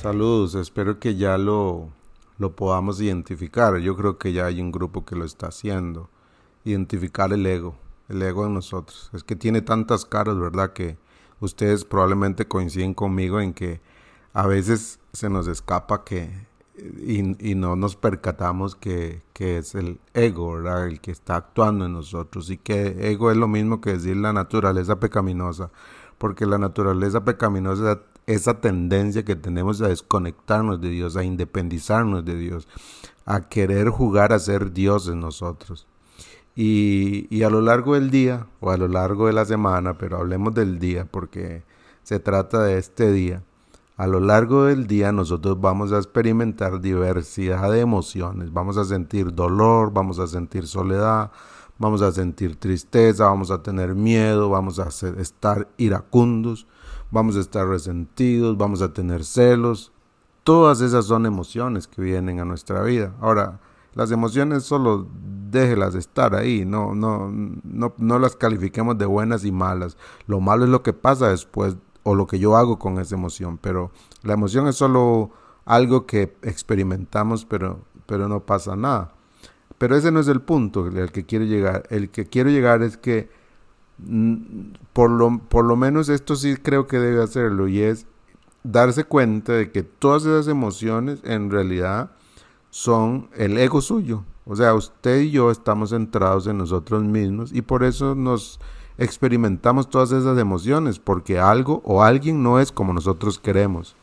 Saludos, espero que ya lo, lo podamos identificar. Yo creo que ya hay un grupo que lo está haciendo. Identificar el ego, el ego en nosotros. Es que tiene tantas caras, ¿verdad? Que ustedes probablemente coinciden conmigo en que a veces se nos escapa que y, no nos percatamos que, que, es el ego, ¿verdad? El que está actuando en nosotros y que ego es lo mismo que decir la naturaleza pecaminosa, porque la naturaleza pecaminosa esa tendencia que tenemos a desconectarnos de Dios, a independizarnos de Dios, a querer jugar a ser Dios en nosotros. Y, a lo largo del día, o a lo largo de la semana, pero hablemos del día porque se trata de este día, a lo largo del día nosotros vamos a experimentar diversidad de emociones, vamos a sentir dolor, vamos a sentir soledad, vamos a sentir tristeza, vamos a tener miedo, vamos a estar iracundos, vamos a estar resentidos, vamos a tener celos. Todas esas son emociones que vienen a nuestra vida. Ahora, las emociones solo déjelas estar ahí, no, no, no, no las califiquemos de buenas y malas. Lo malo es lo que pasa después o lo que yo hago con esa emoción, pero la emoción es solo algo que experimentamos, pero, pero no pasa nada. Pero ese no es el punto al que quiero llegar. El que quiero llegar es que por lo, por lo menos esto sí creo que debe hacerlo y es darse cuenta de que todas esas emociones en realidad son el ego suyo. O sea, usted y yo estamos centrados en nosotros mismos y por eso nos experimentamos todas esas emociones, porque algo o alguien no es como nosotros queremos.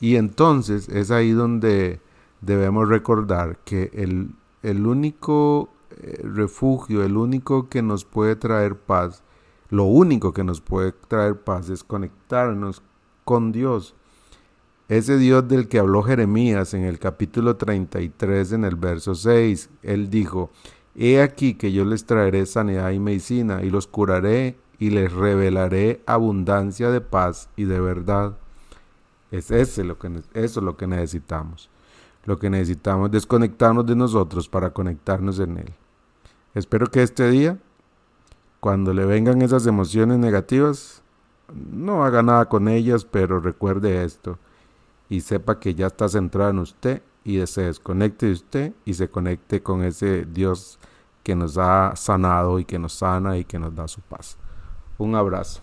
Y entonces es ahí donde debemos recordar que el, el único refugio, el único que nos puede traer paz, lo único que nos puede traer paz es conectarnos con Dios. Ese Dios del que habló Jeremías en el capítulo 33, en el verso 6, él dijo, He aquí que yo les traeré sanidad y medicina, y los curaré y les revelaré abundancia de paz y de verdad. Es ese lo que, eso es lo que necesitamos. Lo que necesitamos es desconectarnos de nosotros para conectarnos en Él. Espero que este día, cuando le vengan esas emociones negativas, no haga nada con ellas, pero recuerde esto y sepa que ya está centrado en usted y se desconecte de usted y se conecte con ese Dios que nos ha sanado y que nos sana y que nos da su paz. Un abrazo.